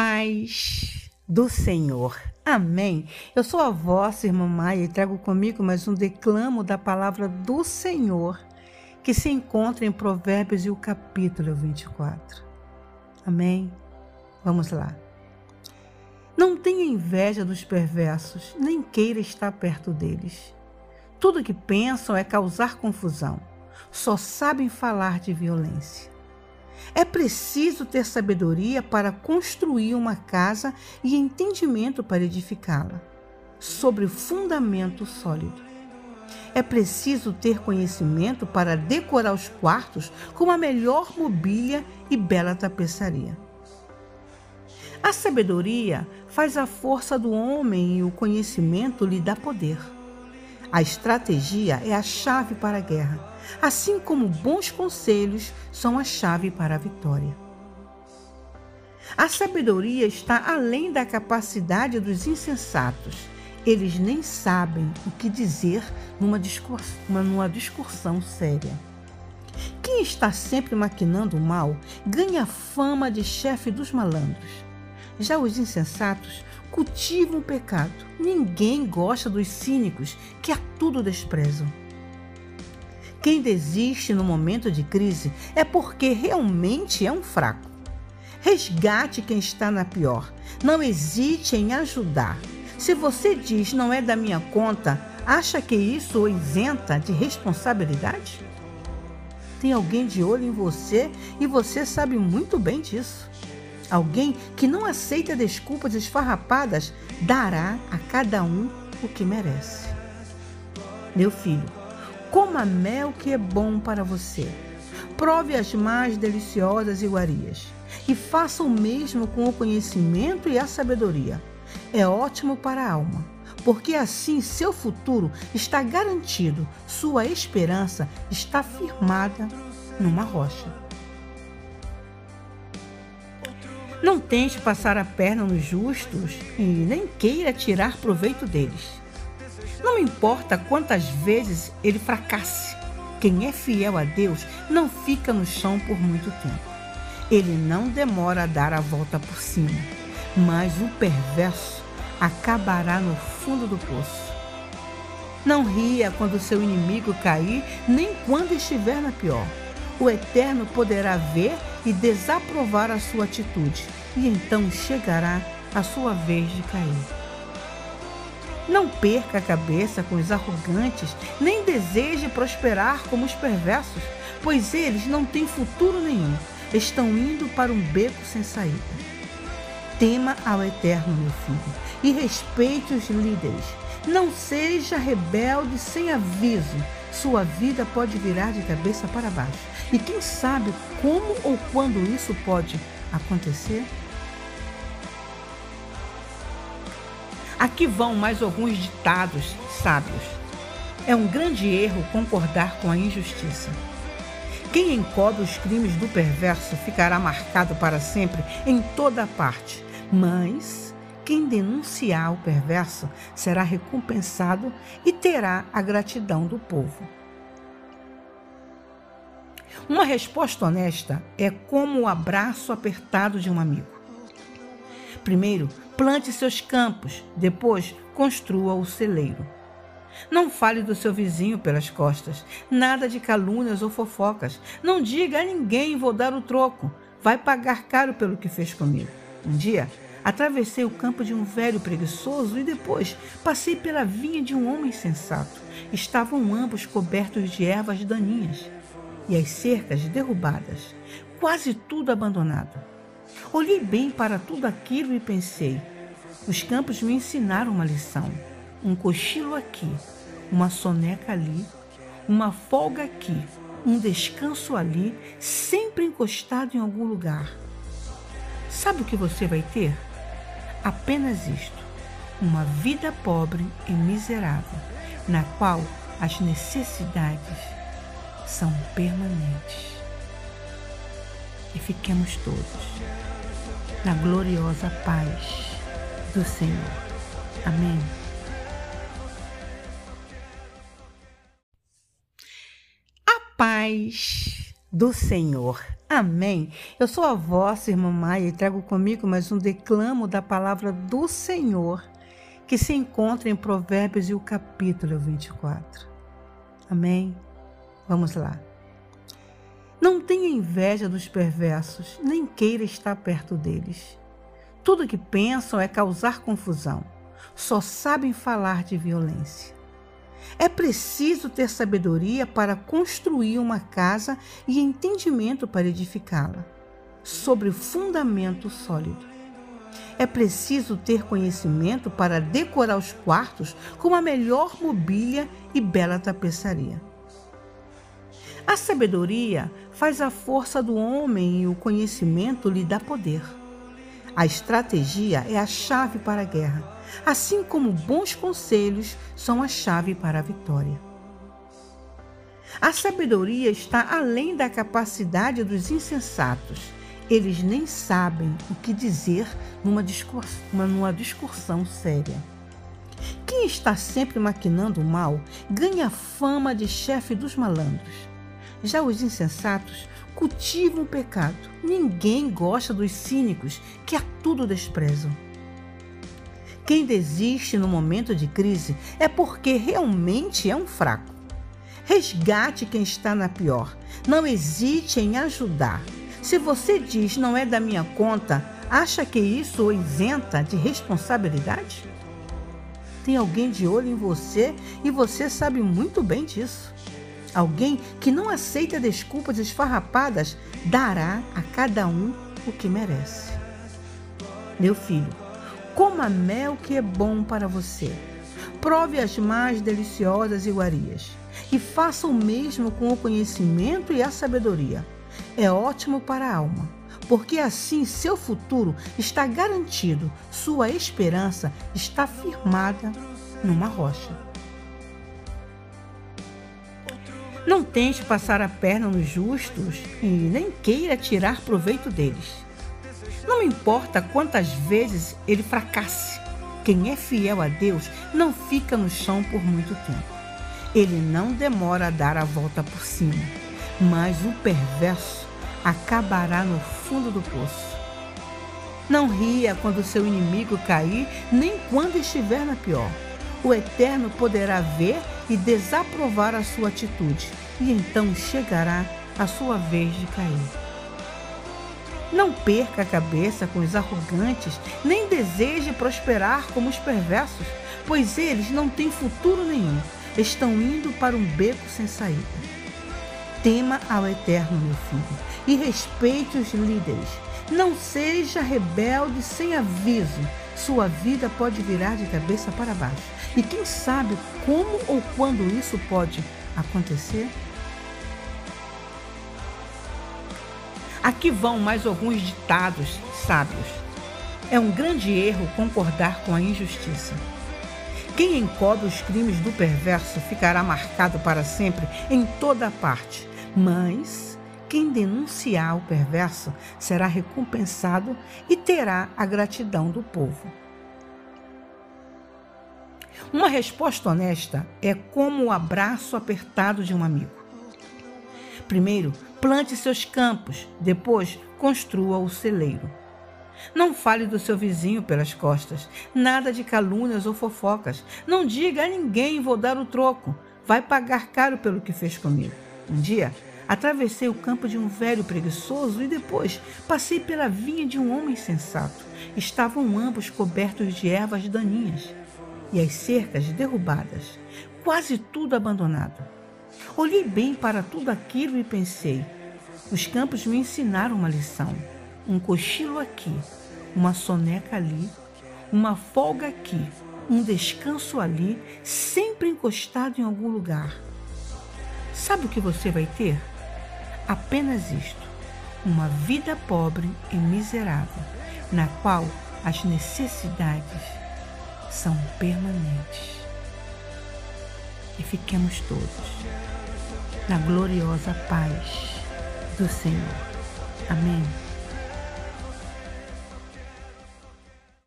paz do Senhor. Amém. Eu sou a vossa irmã Maia e trago comigo mais um declamo da palavra do Senhor que se encontra em Provérbios e o capítulo 24. Amém. Vamos lá. Não tenha inveja dos perversos, nem queira estar perto deles. Tudo que pensam é causar confusão. Só sabem falar de violência. É preciso ter sabedoria para construir uma casa e entendimento para edificá-la, sobre fundamento sólido. É preciso ter conhecimento para decorar os quartos com a melhor mobília e bela tapeçaria. A sabedoria faz a força do homem e o conhecimento lhe dá poder. A estratégia é a chave para a guerra, assim como bons conselhos são a chave para a vitória. A sabedoria está além da capacidade dos insensatos. Eles nem sabem o que dizer numa, discurs numa discussão séria. Quem está sempre maquinando o mal ganha fama de chefe dos malandros. Já os insensatos cultivam o pecado. Ninguém gosta dos cínicos que a tudo desprezam. Quem desiste no momento de crise é porque realmente é um fraco. Resgate quem está na pior. Não hesite em ajudar. Se você diz não é da minha conta, acha que isso o isenta de responsabilidade? Tem alguém de olho em você e você sabe muito bem disso. Alguém que não aceita desculpas esfarrapadas dará a cada um o que merece. Meu filho, coma mel que é bom para você. Prove as mais deliciosas iguarias e faça o mesmo com o conhecimento e a sabedoria. É ótimo para a alma, porque assim seu futuro está garantido, sua esperança está firmada numa rocha. Não tente passar a perna nos justos e nem queira tirar proveito deles. Não importa quantas vezes ele fracasse, quem é fiel a Deus não fica no chão por muito tempo. Ele não demora a dar a volta por cima, mas o perverso acabará no fundo do poço. Não ria quando seu inimigo cair, nem quando estiver na pior. O Eterno poderá ver e desaprovar a sua atitude, e então chegará a sua vez de cair. Não perca a cabeça com os arrogantes, nem deseje prosperar como os perversos, pois eles não têm futuro nenhum, estão indo para um beco sem saída. Tema ao Eterno, meu filho, e respeite os líderes. Não seja rebelde sem aviso sua vida pode virar de cabeça para baixo. E quem sabe como ou quando isso pode acontecer? Aqui vão mais alguns ditados sábios. É um grande erro concordar com a injustiça. Quem encobre os crimes do perverso ficará marcado para sempre em toda parte, mas quem denunciar o perverso será recompensado e terá a gratidão do povo. Uma resposta honesta é como o abraço apertado de um amigo. Primeiro, plante seus campos, depois, construa o celeiro. Não fale do seu vizinho pelas costas, nada de calúnias ou fofocas. Não diga a ninguém vou dar o troco, vai pagar caro pelo que fez comigo. Um dia, Atravessei o campo de um velho preguiçoso e depois passei pela vinha de um homem sensato. Estavam ambos cobertos de ervas daninhas e as cercas derrubadas, quase tudo abandonado. Olhei bem para tudo aquilo e pensei: os campos me ensinaram uma lição. Um cochilo aqui, uma soneca ali, uma folga aqui, um descanso ali, sempre encostado em algum lugar. Sabe o que você vai ter? apenas isto: uma vida pobre e miserável, na qual as necessidades são permanentes. E fiquemos todos na gloriosa paz do Senhor. Amém. A paz do Senhor. Amém. Eu sou a vossa irmã Maia e trago comigo mais um declamo da palavra do Senhor que se encontra em Provérbios e o capítulo 24. Amém. Vamos lá. Não tenha inveja dos perversos, nem queira estar perto deles. Tudo que pensam é causar confusão. Só sabem falar de violência. É preciso ter sabedoria para construir uma casa e entendimento para edificá-la, sobre fundamento sólido. É preciso ter conhecimento para decorar os quartos com a melhor mobília e bela tapeçaria. A sabedoria faz a força do homem e o conhecimento lhe dá poder. A estratégia é a chave para a guerra, assim como bons conselhos são a chave para a vitória. A sabedoria está além da capacidade dos insensatos. Eles nem sabem o que dizer numa, discursão, numa discussão séria. Quem está sempre maquinando o mal ganha fama de chefe dos malandros. Já os insensatos cultivam o pecado. Ninguém gosta dos cínicos que a tudo desprezam. Quem desiste no momento de crise é porque realmente é um fraco. Resgate quem está na pior. Não hesite em ajudar. Se você diz não é da minha conta, acha que isso o isenta de responsabilidade? Tem alguém de olho em você e você sabe muito bem disso. Alguém que não aceita desculpas esfarrapadas dará a cada um o que merece. Meu filho, coma mel que é bom para você. Prove as mais deliciosas iguarias e faça o mesmo com o conhecimento e a sabedoria. É ótimo para a alma, porque assim seu futuro está garantido, sua esperança está firmada numa rocha. Não tente passar a perna nos justos e nem queira tirar proveito deles. Não importa quantas vezes ele fracasse, quem é fiel a Deus não fica no chão por muito tempo. Ele não demora a dar a volta por cima, mas o perverso acabará no fundo do poço. Não ria quando seu inimigo cair, nem quando estiver na pior o Eterno poderá ver e desaprovar a sua atitude, e então chegará a sua vez de cair. Não perca a cabeça com os arrogantes, nem deseje prosperar como os perversos, pois eles não têm futuro nenhum, estão indo para um beco sem saída. Tema ao Eterno, meu filho, e respeite os líderes. Não seja rebelde sem aviso sua vida pode virar de cabeça para baixo. E quem sabe como ou quando isso pode acontecer? Aqui vão mais alguns ditados sábios. É um grande erro concordar com a injustiça. Quem encobre os crimes do perverso ficará marcado para sempre em toda parte, mas quem denunciar o perverso será recompensado e terá a gratidão do povo. Uma resposta honesta é como o abraço apertado de um amigo. Primeiro, plante seus campos, depois, construa o celeiro. Não fale do seu vizinho pelas costas, nada de calúnias ou fofocas. Não diga a ninguém vou dar o troco, vai pagar caro pelo que fez comigo. Um dia, Atravessei o campo de um velho preguiçoso e depois passei pela vinha de um homem sensato. Estavam ambos cobertos de ervas daninhas e as cercas derrubadas, quase tudo abandonado. Olhei bem para tudo aquilo e pensei: os campos me ensinaram uma lição. Um cochilo aqui, uma soneca ali, uma folga aqui, um descanso ali, sempre encostado em algum lugar. Sabe o que você vai ter? Apenas isto: uma vida pobre e miserável, na qual as necessidades são permanentes. E fiquemos todos na gloriosa paz do Senhor. Amém.